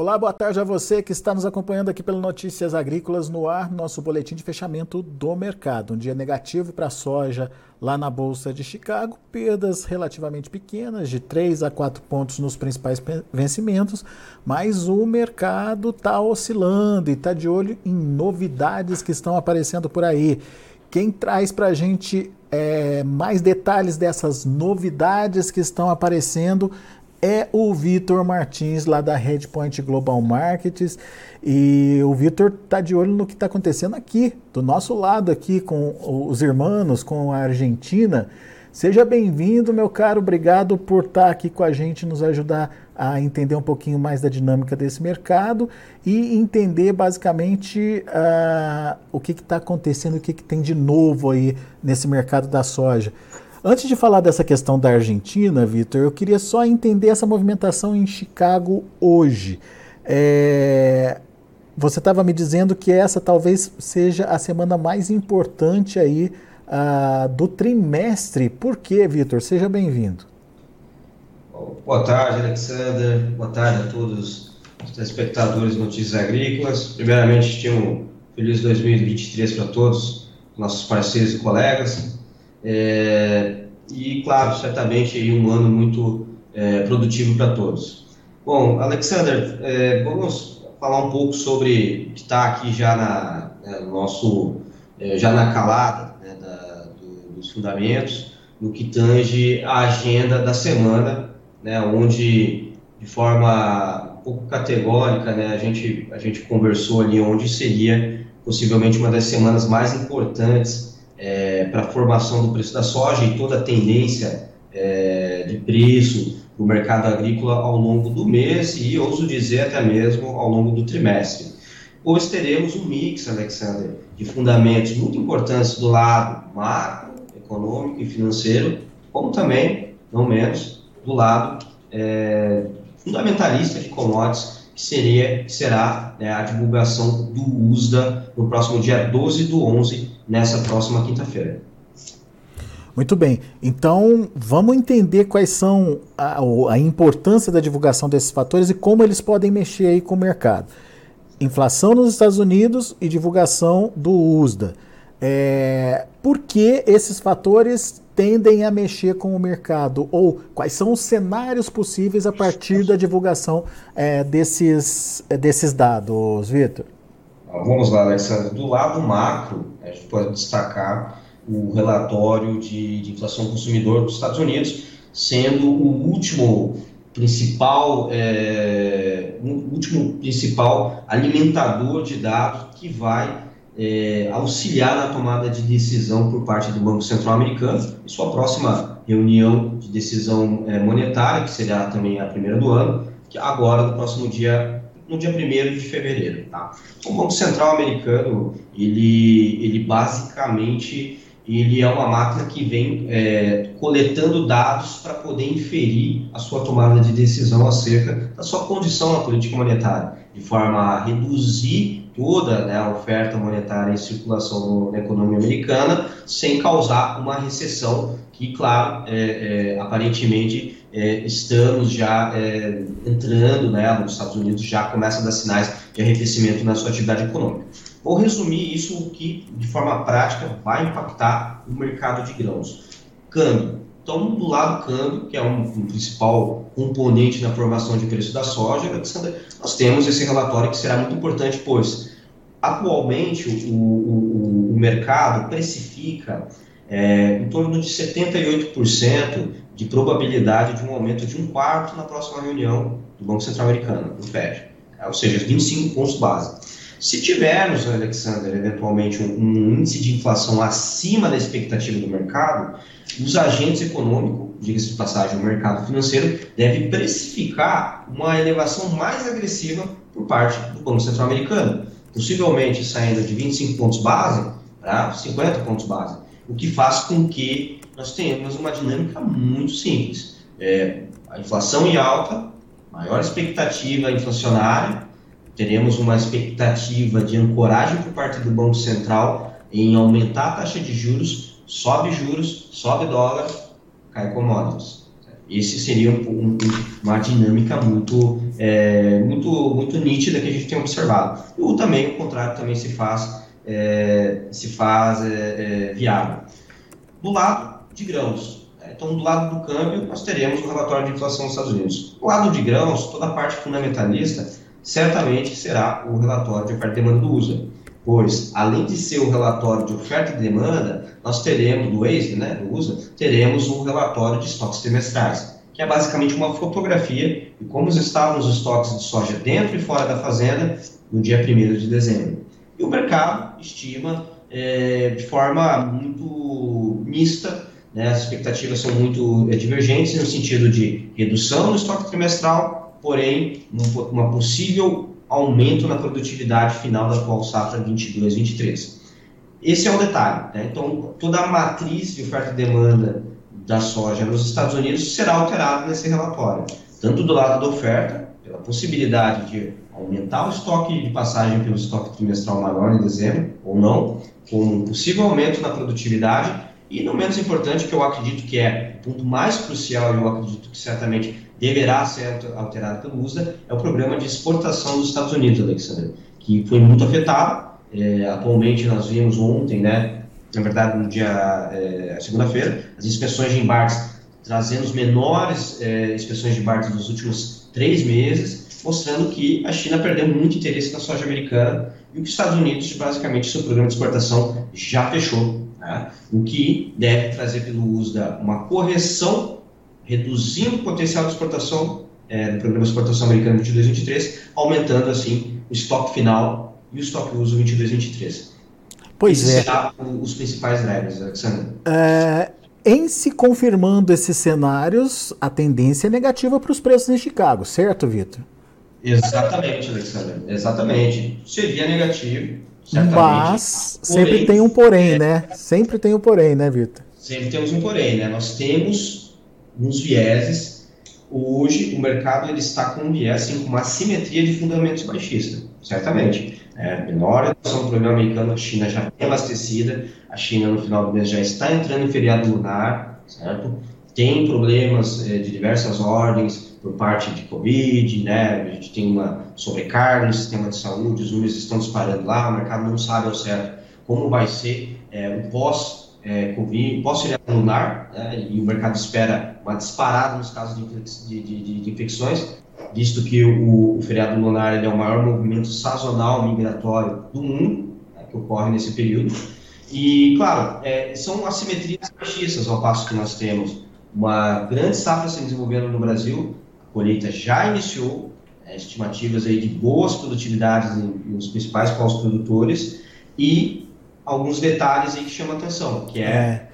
Olá, boa tarde a você que está nos acompanhando aqui pelo Notícias Agrícolas no ar, nosso boletim de fechamento do mercado. Um dia negativo para a soja lá na Bolsa de Chicago, perdas relativamente pequenas, de 3 a 4 pontos nos principais vencimentos, mas o mercado está oscilando e está de olho em novidades que estão aparecendo por aí. Quem traz para a gente é, mais detalhes dessas novidades que estão aparecendo é o Vitor Martins, lá da Redpoint Global Markets. E o Vitor está de olho no que está acontecendo aqui, do nosso lado aqui, com os irmãos, com a Argentina. Seja bem-vindo, meu caro. Obrigado por estar tá aqui com a gente, nos ajudar a entender um pouquinho mais da dinâmica desse mercado e entender basicamente uh, o que está acontecendo, o que, que tem de novo aí nesse mercado da soja. Antes de falar dessa questão da Argentina, Vitor, eu queria só entender essa movimentação em Chicago hoje. É, você estava me dizendo que essa talvez seja a semana mais importante aí uh, do trimestre. Por quê, Vitor? Seja bem-vindo. Boa tarde, Alexander. Boa tarde a todos os telespectadores Notícias Agrícolas. Primeiramente, um feliz 2023 para todos, nossos parceiros e colegas. É, e, claro, certamente um ano muito é, produtivo para todos. Bom, Alexander, é, vamos falar um pouco sobre o que está aqui já na né, nosso é, já na calada né, da, do, dos fundamentos, no que tange a agenda da semana, né, onde de forma um pouco categórica, né, a gente a gente conversou ali onde seria possivelmente uma das semanas mais importantes é, para a formação do preço da soja e toda a tendência é, de preço do mercado agrícola ao longo do mês e, ouso dizer, até mesmo ao longo do trimestre. Pois teremos um mix, Alexander, de fundamentos muito importantes do lado macro, econômico e financeiro, como também, não menos, do lado é, fundamentalista de commodities, que, seria, será né, a divulgação do USDA no próximo dia 12 do 11 nessa próxima quinta-feira. Muito bem. Então, vamos entender quais são a, a, importância da divulgação desses fatores e como eles podem mexer aí com o mercado. Inflação nos Estados Unidos e divulgação do USDA. É, por que esses fatores tendem a mexer com o mercado? Ou quais são os cenários possíveis a partir da divulgação é, desses, é, desses dados, Vitor? Vamos lá, Alessandro. Do lado macro, a gente pode destacar o relatório de, de inflação consumidor dos Estados Unidos, sendo o último principal, é, último principal alimentador de dados que vai é, auxiliar na tomada de decisão por parte do Banco Central Americano em sua próxima reunião de decisão é, monetária, que será também a primeira do ano, que agora no próximo dia no dia 1 de fevereiro. Tá? O Banco Central americano, ele, ele basicamente ele é uma máquina que vem é, coletando dados para poder inferir a sua tomada de decisão acerca da sua condição na política monetária, de forma a reduzir toda né, a oferta monetária em circulação na economia americana, sem causar uma recessão que, claro, é, é, aparentemente é, estamos já é, entrando, né, nos Estados Unidos já começa a dar sinais de arrefecimento na sua atividade econômica. Vou resumir isso o que, de forma prática, vai impactar o mercado de grãos. Câmbio. Então, do lado câmbio, que é um, um principal componente na formação de preço da soja, nós temos esse relatório que será muito importante, pois atualmente o, o, o mercado precifica é, em torno de 78% de probabilidade de um aumento de um quarto na próxima reunião do Banco Central Americano, do FED, é, ou seja, 25 pontos base. Se tivermos, Alexander, eventualmente um, um, índice de inflação acima da expectativa do mercado, os agentes econômicos, diga-se de passagem, o mercado financeiro, deve precificar uma elevação mais agressiva por parte do Banco Central Americano, possivelmente saindo de 25 pontos base para 50 pontos base o que faz com que nós tenhamos uma dinâmica muito simples. É, a inflação em alta, maior expectativa inflacionária, teremos uma expectativa de ancoragem por parte do Banco Central em aumentar a taxa de juros, sobe juros, sobe dólar, cai commodities. Esse seria um, um, uma dinâmica muito, é, muito, muito nítida que a gente tem observado. E o também, o contrário, também se faz, é, se faz é, é viável. Do lado de grãos, né? então do lado do câmbio, nós teremos o relatório de inflação dos Estados Unidos. Do lado de grãos, toda a parte fundamentalista, certamente será o relatório de oferta e demanda do USA pois além de ser o relatório de oferta e demanda, nós teremos, do EISE, né, do USA, teremos um relatório de estoques trimestrais, que é basicamente uma fotografia de como estavam os estoques de soja dentro e fora da fazenda no dia 1 de dezembro. E o mercado estima é, de forma muito mista, né, as expectativas são muito é, divergentes no sentido de redução no estoque trimestral, porém uma possível aumento na produtividade final da atual safra 22-23. Esse é o detalhe. Né? Então, toda a matriz de oferta e demanda da soja nos Estados Unidos será alterada nesse relatório, tanto do lado da oferta, pela possibilidade de aumentar o estoque de passagem pelo estoque trimestral maior em dezembro, ou não, com um possível aumento na produtividade, e não menos importante, que eu acredito que é o ponto mais crucial, e eu acredito que certamente deverá ser alterado pelo USDA, é o programa de exportação dos Estados Unidos, Alexandre, que foi muito afetado. É, atualmente nós vimos ontem, né, na verdade no dia é, segunda-feira, as inspeções de embarques trazendo os menores é, inspeções de embarques dos últimos três meses, mostrando que a China perdeu muito interesse na soja americana e que os Estados Unidos, basicamente, seu programa de exportação já fechou, né? o que deve trazer pelo USDA uma correção reduzindo o potencial de exportação é, do programa de exportação americano 22-23, aumentando assim o estoque final e o estoque uso 22-23. Pois Esse é. será os principais drivers, Alexandre. É, em se confirmando esses cenários, a tendência é negativa para os preços em Chicago, certo, Vitor? Exatamente, Alexandre. Exatamente. Seria negativo, certamente. Mas porém, sempre tem um porém, é, né? Sempre tem um porém, né, Vitor? Sempre temos um porém, né? Nós temos nos vieses. Hoje, o mercado ele está com um viés, assim, com uma simetria de fundamentos baixista, certamente. É, menor redução do problema americano, a China já é abastecida, a China no final do mês já está entrando em feriado lunar, certo? Tem problemas é, de diversas ordens por parte de Covid, né? A gente tem uma sobrecarga no sistema de saúde, os números estão disparando lá, o mercado não sabe ao certo como vai ser é, o pós é, Covid, pós-feriado lunar, né, e o mercado espera uma disparada nos casos de, de, de, de infecções, visto que o, o feriado lunar é o maior movimento sazonal migratório do mundo, né, que ocorre nesse período. E, claro, é, são assimetrias baixistas, ao passo que nós temos uma grande safra se desenvolvendo no Brasil, a colheita já iniciou, é, estimativas aí de boas produtividades nos principais povos produtores, e alguns detalhes aí que chamam a atenção, que é, é,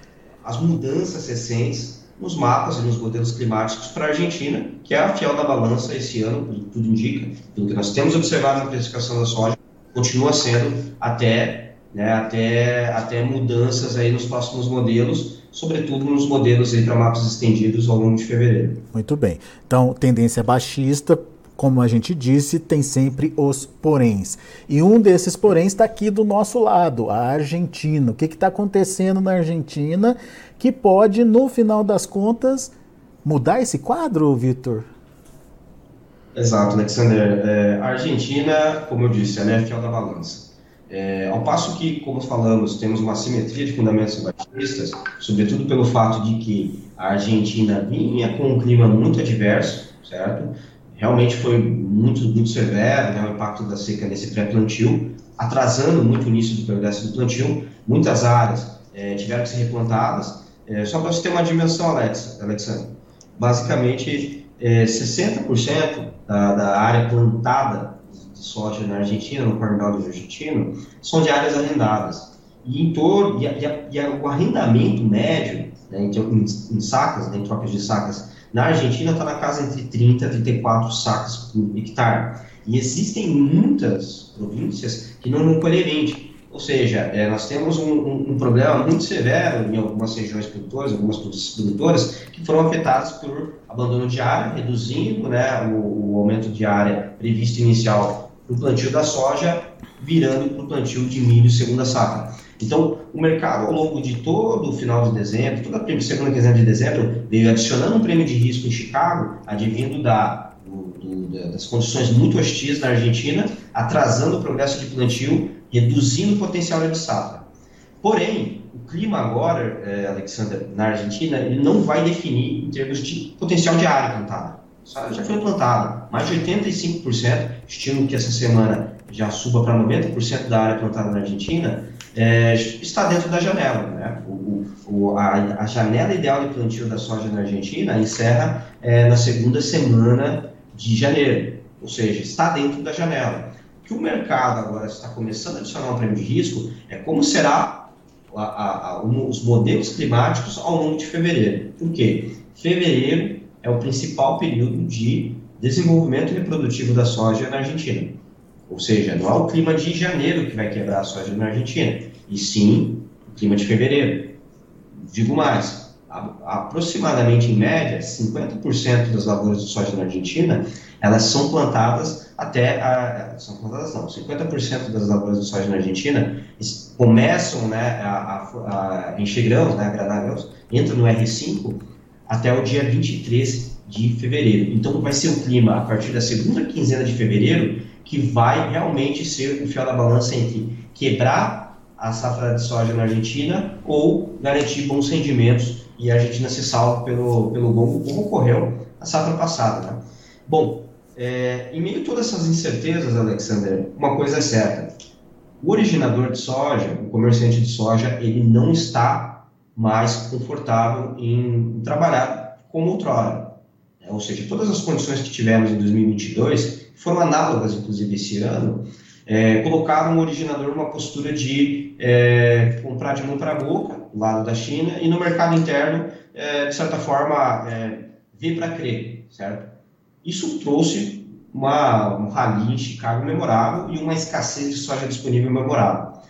as mudanças recentes nos mapas e nos modelos climáticos para a Argentina, que é a fiel da balança esse ano, tudo indica, pelo que nós temos observado na precificação da soja, continua sendo até, né, até, até mudanças aí nos próximos modelos, sobretudo nos modelos para mapas estendidos ao longo de fevereiro. Muito bem. Então, tendência baixista, como a gente disse, tem sempre os poréns. E um desses poréns está aqui do nosso lado, a Argentina. O que está acontecendo na Argentina que pode, no final das contas, mudar esse quadro, Vitor? Exato, Alexander. É, a Argentina, como eu disse, é fiel da balança. É, ao passo que, como falamos, temos uma simetria de fundamentos batistas, sobretudo pelo fato de que a Argentina vinha com um clima muito adverso, certo? Realmente foi muito, muito severo, né, o impacto da seca nesse pré-plantio, atrasando muito o início do progresso do plantio. Muitas áreas é, tiveram que ser replantadas. É, só para você ter uma dimensão, Alex, Alexandre, basicamente é, 60% da, da área plantada de soja na Argentina, no Corn Belt argentino, são de áreas arrendadas. E, em torno, e, a, e a, o arrendamento médio, né, em, em, em sacas, né, em trocas de sacas, na Argentina está na casa entre 30 e 34 sacas por hectare. E existem muitas províncias que não vão colher 20. Ou seja, é, nós temos um, um, um, problema muito severo em algumas regiões produtoras, algumas produtoras, que foram afetadas por abandono de área, reduzindo né, o, o aumento de área previsto inicial para o plantio da soja, virando para o plantio de milho segunda safra. Então, o mercado, ao longo de todo o final de dezembro, toda a segunda quinzena de dezembro, veio adicionando um prêmio de risco em Chicago, advindo da, do, do, das condições muito hostis na Argentina, atrasando o progresso de plantio, reduzindo o potencial de safra. Porém, o clima agora, é, Alexander, na Argentina, ele não vai definir em termos de potencial de área plantada. Já foi plantado mais de 85%, estimo que essa semana já suba para 90% da área plantada na Argentina, é, está dentro da janela. Né? O, o, a, a, janela ideal de plantio da soja na Argentina encerra é, na segunda semana de janeiro, ou seja, está dentro da janela. O que o mercado agora está começando a adicionar um prêmio de risco é como será a, a, os modelos climáticos ao longo de fevereiro. Por quê? Fevereiro é o principal período de desenvolvimento reprodutivo da soja na Argentina. Ou seja, não é o clima de janeiro que vai quebrar a soja na Argentina, e sim o clima de fevereiro. Digo mais, aproximadamente em média, 50% das lavouras de soja na Argentina, elas são plantadas até a, são plantadas não, 50% das lavouras de soja na Argentina começam né, a, a, a encher grãos, né, grãos, entram no R5 até o dia 23 de fevereiro. Então vai ser o clima a partir da segunda quinzena de fevereiro que vai realmente ser o fiel da balança entre quebrar a safra de soja na Argentina ou garantir bons rendimentos e a Argentina se salva pelo, pelo longo, como ocorreu a safra passada. Né? Bom, é, em meio a todas essas incertezas, Alexander, uma coisa é certa. O originador de soja, o comerciante de soja, ele não está mais confortável em trabalhar como outrora. Né? Ou seja, todas as condições que tivemos em 2022 foram análogas, inclusive, esse ano, é, colocaram o originador numa postura de é, comprar de mão para a boca, do lado da China, e no mercado interno, é, de certa forma, é, ver para crer, certo? Isso trouxe uma, um rally em Chicago memorável e uma escassez de soja disponível memorável.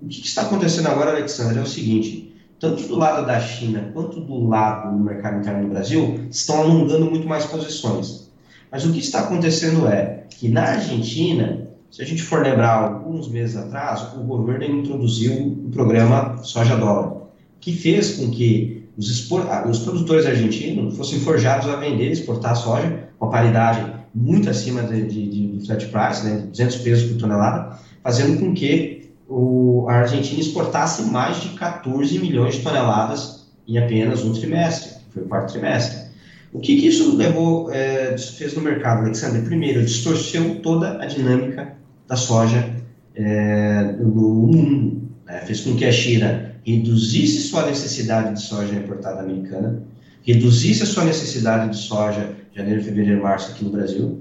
O que, que está acontecendo agora, Alexandre, é o seguinte, tanto do lado da China quanto do lado do mercado interno do Brasil, estão alongando muito mais posições. Mas o que está acontecendo é que na Argentina, se a gente for lembrar alguns meses atrás, o governo introduziu o programa Soja Dólar, que fez com que os, ah, os produtores argentinos fossem forjados a vender, exportar soja com a paridade muito acima de, de, de flat price, né, 200 pesos por tonelada, fazendo com que o, a Argentina exportasse mais de 14 milhões de toneladas em apenas um trimestre, foi o quarto trimestre. O que, que isso levou, é, fez no mercado, Alexandre? Primeiro, distorceu toda a dinâmica da soja é, no mundo. Né? Fez com que a China reduzisse sua necessidade de soja importada americana, reduzisse a sua necessidade de soja janeiro, fevereiro, março aqui no Brasil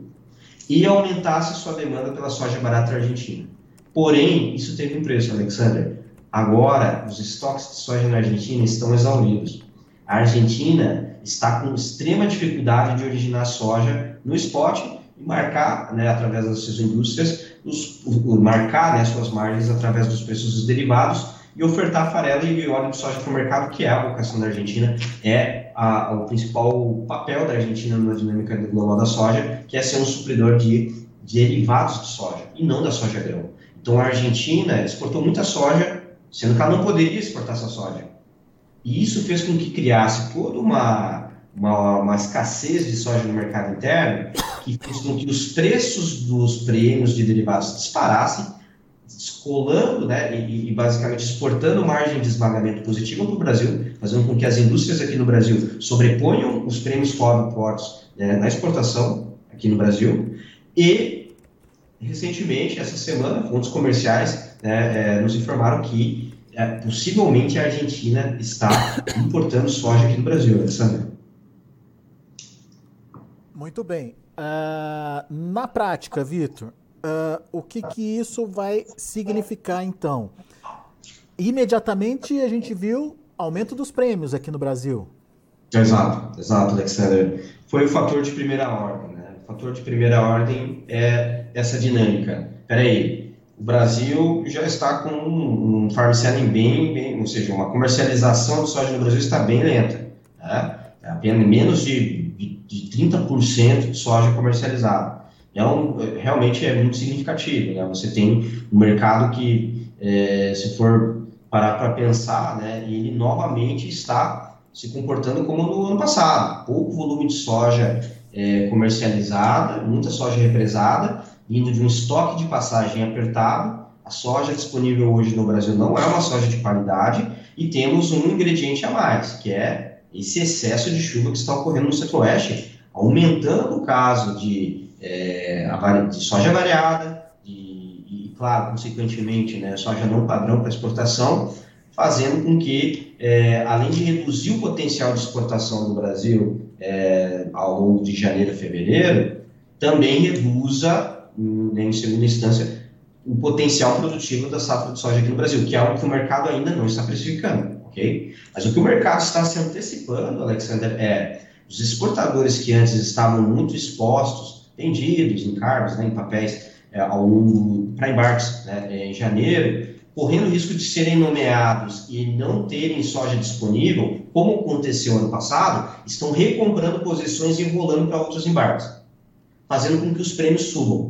e aumentasse sua demanda pela soja barata argentina. Porém, isso teve um preço, Alexander. Agora, os estoques de soja na Argentina estão exauridos. A Argentina está com extrema dificuldade de originar soja no spot e marcar, né, através das suas indústrias, os, o, marcar né, suas margens através dos preços dos derivados e ofertar farelo e óleo de soja para o mercado, que é a vocação da Argentina, é a, o principal papel da Argentina na dinâmica global da soja, que é ser um supridor de derivados de soja e não da soja grão. Então a Argentina exportou muita soja, sendo que ela não poderia exportar essa soja. E isso fez com que criasse toda uma, uma, uma, escassez de soja no mercado interno, que fez com que os preços dos prêmios de derivados disparassem, descolando né, e, e, basicamente exportando margem de esmagamento positiva para o Brasil, fazendo com que as indústrias aqui no Brasil sobreponham os prêmios fora portos né, na exportação aqui no Brasil. E, recentemente, essa semana, fontes comerciais né, é, nos informaram que é, possivelmente a Argentina está importando soja aqui no Brasil, Alessandra. Muito bem. Uh, na prática, Vitor, uh, o que, que isso vai significar então? Imediatamente a gente viu aumento dos prêmios aqui no Brasil. Exato, exato, Alexander. Foi o fator de primeira ordem. Né? O fator de primeira ordem é essa dinâmica. Peraí, o Brasil já está com um farm selling bem, bem, ou seja, uma comercialização de soja no Brasil está bem lenta. Né? Apenas menos de, de, de 30% de soja comercializada. Então, realmente é muito significativo. Né? Você tem um mercado que, é, se for parar para pensar, né, ele novamente está se comportando como no ano passado. Pouco volume de soja é, comercializada, muita soja represada, vindo de um estoque de passagem apertado. A soja disponível hoje no Brasil não é uma soja de qualidade e temos um ingrediente a mais, que é esse excesso de chuva que está ocorrendo no centro-oeste, aumentando o caso de, é, de soja variada, de, e, claro, consequentemente, né, soja não padrão para exportação, fazendo com que, é, além de reduzir o potencial de exportação do Brasil é, ao longo de janeiro a fevereiro, também reduza, né, em segunda instância, o potencial produtivo da safra de soja aqui no Brasil, que é algo que o mercado ainda não está precificando, ok? Mas o que o mercado está se antecipando, Alexander, é os exportadores que antes estavam muito expostos, vendidos em cargos, né, em papéis, é, ao longo para embarques né, em janeiro, correndo o risco de serem nomeados e não terem soja disponível, como aconteceu ano passado, estão recomprando posições e enrolando para outros embarques, fazendo com que os prêmios subam.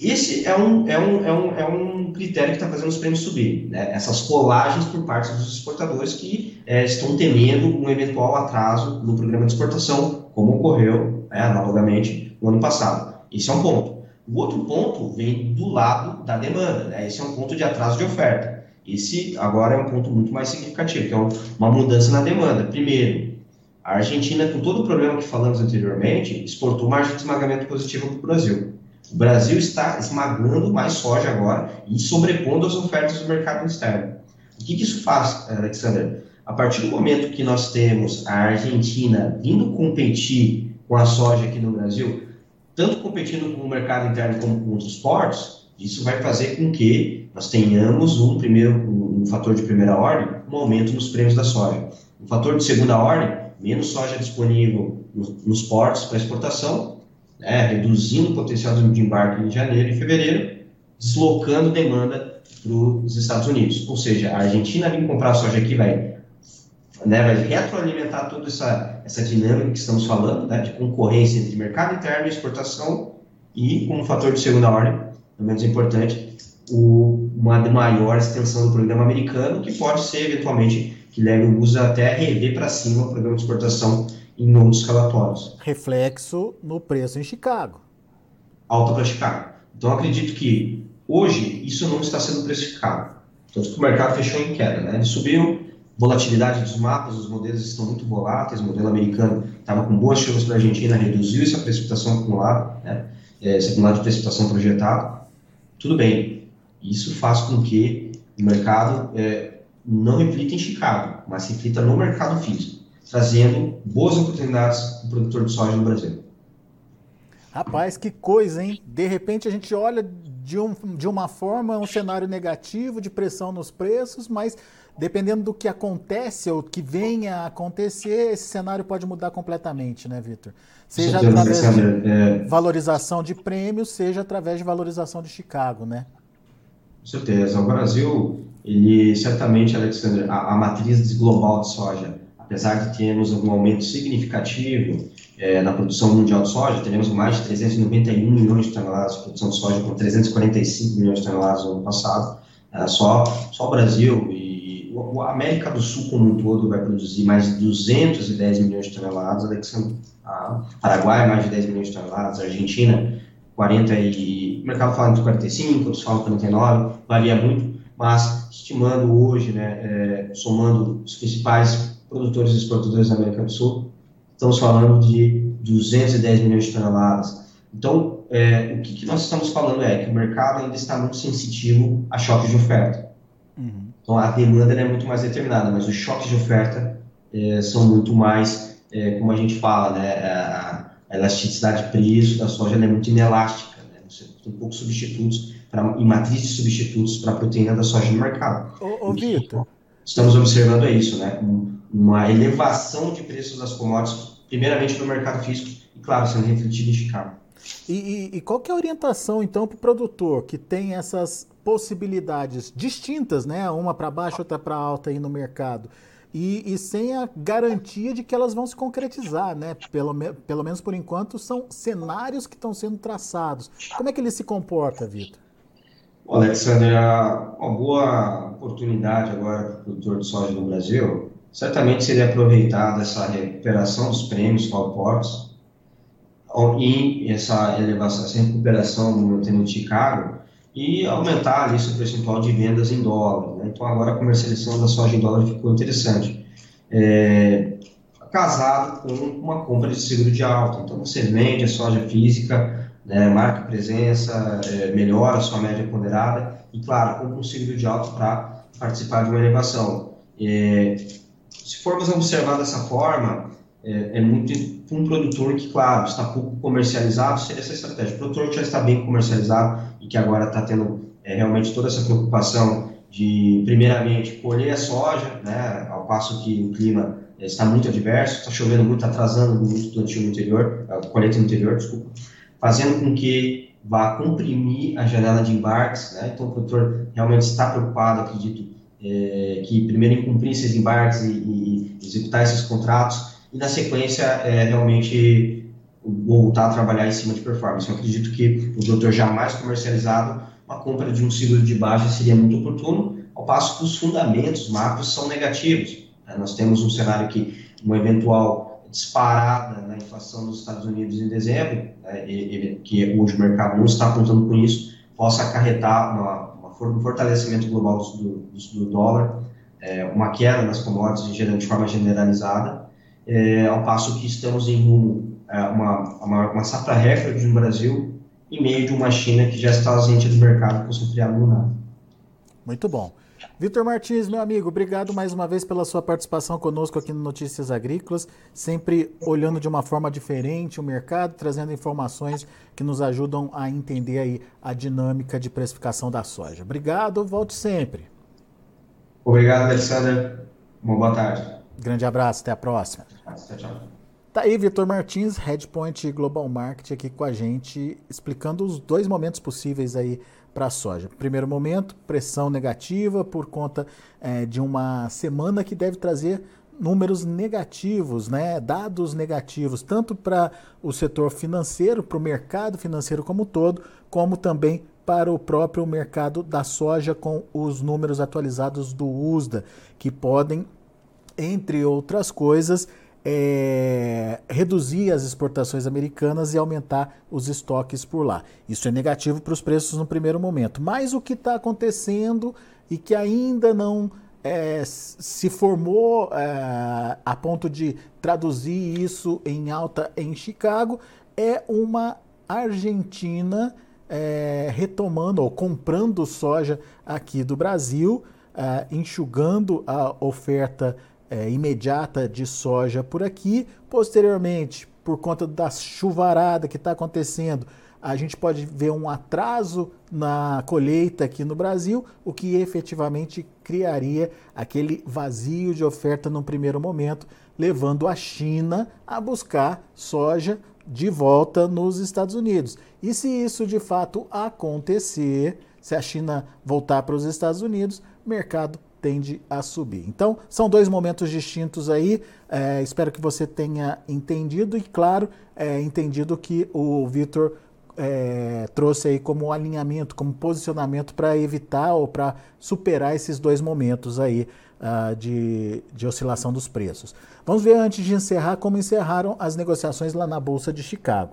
Esse é um, é um, é um, é um critério que está fazendo os prêmios subir. Né? Essas colagens por parte dos exportadores que é, estão temendo um eventual atraso no programa de exportação, como ocorreu né, analogamente no ano passado. Esse é um ponto. O outro ponto vem do lado da demanda. Né? Esse é um ponto de atraso de oferta. Esse agora é um ponto muito mais significativo, que é uma mudança na demanda. Primeiro, a Argentina, com todo o problema que falamos anteriormente, exportou margem de esmagamento positivo para o Brasil. O Brasil está esmagando mais soja agora e sobrepondo as ofertas do mercado externo. O que, que isso faz, Alexander? A partir do momento que nós temos a Argentina vindo competir com a soja aqui no Brasil, tanto competindo com o mercado interno como com os portos, isso vai fazer com que nós tenhamos um primeiro um, um fator de primeira ordem, um aumento nos prêmios da soja. Um fator de segunda ordem, menos soja disponível nos portos para exportação né, reduzindo o potencial de embarque em janeiro e fevereiro, deslocando demanda para os Estados Unidos. Ou seja, a Argentina vir comprar soja aqui vai, né, vai retroalimentar toda essa, essa dinâmica que estamos falando, né, de concorrência entre mercado interno e exportação, e como fator de segunda ordem, não menos importante, o, uma maior extensão do programa americano, que pode ser eventualmente que leve o uso até rever para cima o programa de exportação em outros relatórios. Reflexo no preço em Chicago. Alta para Chicago. Então, acredito que hoje isso não está sendo precificado. Tanto que o mercado fechou em queda. Né? Ele subiu, volatilidade dos mapas, os modelos estão muito voláteis. O modelo americano estava com boas chuvas para a Argentina, reduziu essa precipitação acumulada, né? É, esse acumulado de precipitação projetado. Tudo bem. Isso faz com que o mercado é, não reflita em Chicago, mas reflita no mercado físico trazendo boas oportunidades para o produtor de soja no Brasil. Rapaz, que coisa, hein? De repente a gente olha de, um, de uma forma um cenário negativo, de pressão nos preços, mas dependendo do que acontece ou que venha a acontecer, esse cenário pode mudar completamente, né, Vitor? Seja através de é... valorização de prêmios, seja através de valorização de Chicago, né? Com certeza. O Brasil, ele certamente, Alexandre, a, a matriz global de soja apesar de termos um aumento significativo é, na produção mundial de soja, teremos mais de 391 milhões de toneladas de produção de soja, com 345 milhões de toneladas no ano passado. É, só, só o Brasil e a América do Sul como um todo vai produzir mais de 210 milhões de toneladas, a Paraguai mais de 10 milhões de toneladas, Argentina 40 e... o mercado fala entre 45, outros falam 49, varia muito, mas estimando hoje, né, é, somando os principais produtores e exportadores da América do Sul, estamos falando de 210 milhões de toneladas. Então, é, o que, que, nós estamos falando é que o mercado ainda está muito sensitivo a choques de oferta. Uhum. Então, a demanda é muito mais determinada, mas os choques de oferta é, são muito mais, é, como a gente fala, né, a, a elasticidade de preço da soja é muito inelástica. Né? Você tem poucos substitutos pra, e matriz de substitutos para a proteína da soja no mercado. Ô, ô Vitor. Estamos observando é isso, né? uma elevação de preços das commodities, primeiramente no mercado físico e, claro, sendo refletido em Chicago. E, e, e qual que é a orientação, então, para o produtor que tem essas possibilidades distintas, né? Uma para baixo, outra para alta aí no mercado. E, e, sem a garantia de que elas vão se concretizar, né? Pelo, pelo menos por enquanto, são cenários que estão sendo traçados. Como é que ele se comporta, Vitor? Alexander, uma boa oportunidade agora para o produtor de soja no Brasil certamente seria aproveitada essa recuperação dos prêmios Calportos e essa elevação, essa recuperação do momento de Chicago e aumentar ali seu percentual de vendas em dólar. Né? Então agora a comercialização da soja em dólar ficou interessante. É, casado com uma compra de seguro de alta. Então você vende a soja física, né, marca presença, é, melhora a sua média ponderada e, claro, compra um seguro de alta para participar de uma elevação. É, se formos observar dessa forma, é, é muito um produtor que, claro, está pouco comercializado, seria essa estratégia. O produtor já está bem comercializado e que agora está tendo é, realmente toda essa preocupação de, primeiramente, colher a soja, né, ao passo que o clima está muito adverso, está chovendo muito, está atrasando muito o plantio no interior, a colheita no interior, desculpa, fazendo com que vá comprimir a janela de embarques, né? Então o produtor realmente está preocupado, acredito, é, que primeiro em cumprir esses embarques e, e, executar esses contratos e na sequência é, realmente voltar a trabalhar em cima de performance. Eu acredito que o produtor jamais comercializado, uma compra de um seguro de baixa seria muito oportuno, ao passo que os fundamentos macros são negativos. Né? Nós temos um cenário que uma eventual disparada na inflação dos Estados Unidos em dezembro, né, que hoje o mercado não está contando com isso, possa acarretar uma, um fortalecimento global do, do, do dólar, é, uma queda nas commodities de forma generalizada, é, ao passo que estamos em rumo a uma, uma, uma safra recorde no Brasil, em meio de uma China que já está ausente do mercado com seu feriado lunar. Muito bom. Vitor Martins, meu amigo, obrigado mais uma vez pela sua participação conosco aqui no Notícias Agrícolas, sempre olhando de uma forma diferente o mercado, trazendo informações que nos ajudam a entender aí a dinâmica de precificação da soja. Obrigado, volte sempre. Obrigado, Alexander. Uma boa tarde. Grande abraço, até a próxima. Tá aí Vitor Martins, Headpoint Global Market aqui com a gente, explicando os dois momentos possíveis aí para a soja. Primeiro momento, pressão negativa por conta é, de uma semana que deve trazer números negativos, né? dados negativos, tanto para o setor financeiro, para o mercado financeiro como um todo, como também para o próprio mercado da soja com os números atualizados do USDA, que podem, entre outras coisas, é, reduzir as exportações americanas e aumentar os estoques por lá. Isso é negativo para os preços no primeiro momento. Mas o que está acontecendo e que ainda não é, se formou é, a ponto de traduzir isso em alta em Chicago é uma Argentina é, retomando ou comprando soja aqui do Brasil, é, enxugando a oferta é, imediata de soja por aqui. Posteriormente, por conta da chuvarada que está acontecendo, a gente pode ver um atraso na colheita aqui no Brasil, o que efetivamente criaria aquele vazio de oferta no primeiro momento, levando a China a buscar soja de volta nos Estados Unidos. E se isso de fato acontecer, se a China voltar para os Estados Unidos, mercado tende a subir. Então, são dois momentos distintos aí. É, espero que você tenha entendido e, claro, é, entendido que o Vitor é, trouxe aí como alinhamento, como posicionamento para evitar ou para superar esses dois momentos aí uh, de, de oscilação dos preços. Vamos ver antes de encerrar como encerraram as negociações lá na Bolsa de Chicago.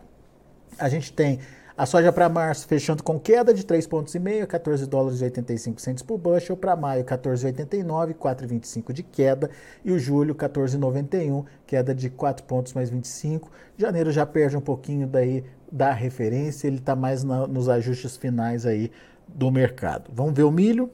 A gente tem a soja para março fechando com queda de 3,5 pontos, 14 dólares e 85 centos por bushel. Para maio, 14,89, 4,25 de queda. E o julho, 14,91, queda de 4 pontos mais 25. Janeiro já perde um pouquinho daí da referência, ele está mais na, nos ajustes finais aí do mercado. Vamos ver o milho.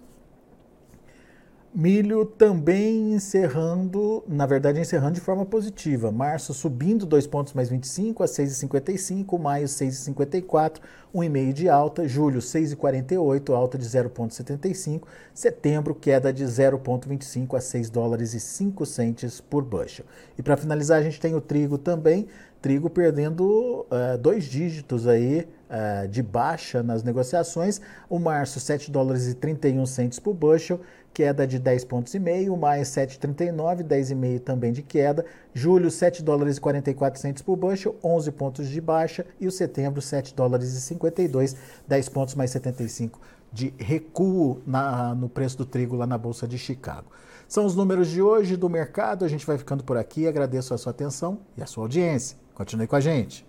Milho também encerrando, na verdade encerrando de forma positiva. Março subindo 2 pontos mais 25 a 6,55, maio 6,54, 1,5 de alta, julho 6,48, alta de 0,75, setembro queda de 0,25 a 6 dólares e 5 centes por bushel. E para finalizar a gente tem o trigo também, trigo perdendo uh, dois dígitos aí uh, de baixa nas negociações. O março, 7 dólares e 31 centes por bushel, queda de 10 pontos e meio. Maio, 7,39, 10,5 também de queda. Julho, 7 dólares e 44 centes por bushel, 11 pontos de baixa. E o setembro, 7 dólares e 52, 10 pontos mais 75 de recuo na, no preço do trigo lá na Bolsa de Chicago. São os números de hoje do mercado. A gente vai ficando por aqui. Agradeço a sua atenção e a sua audiência. Continue com a gente.